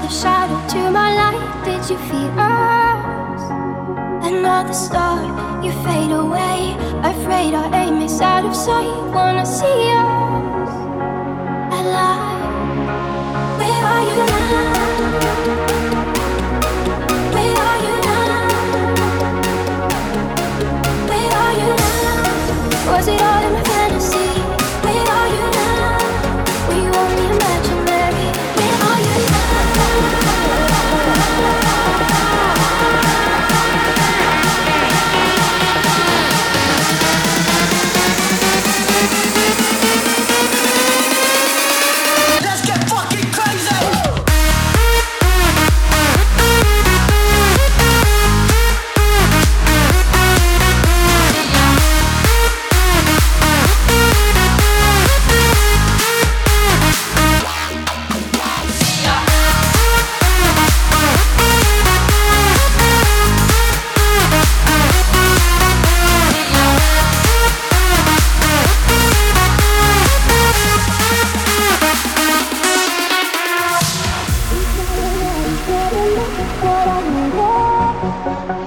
the shadow to my light. Did you feel us? Another star, you fade away. Afraid our aim is out of sight. Wanna see us alive? Where are you now? Thank you.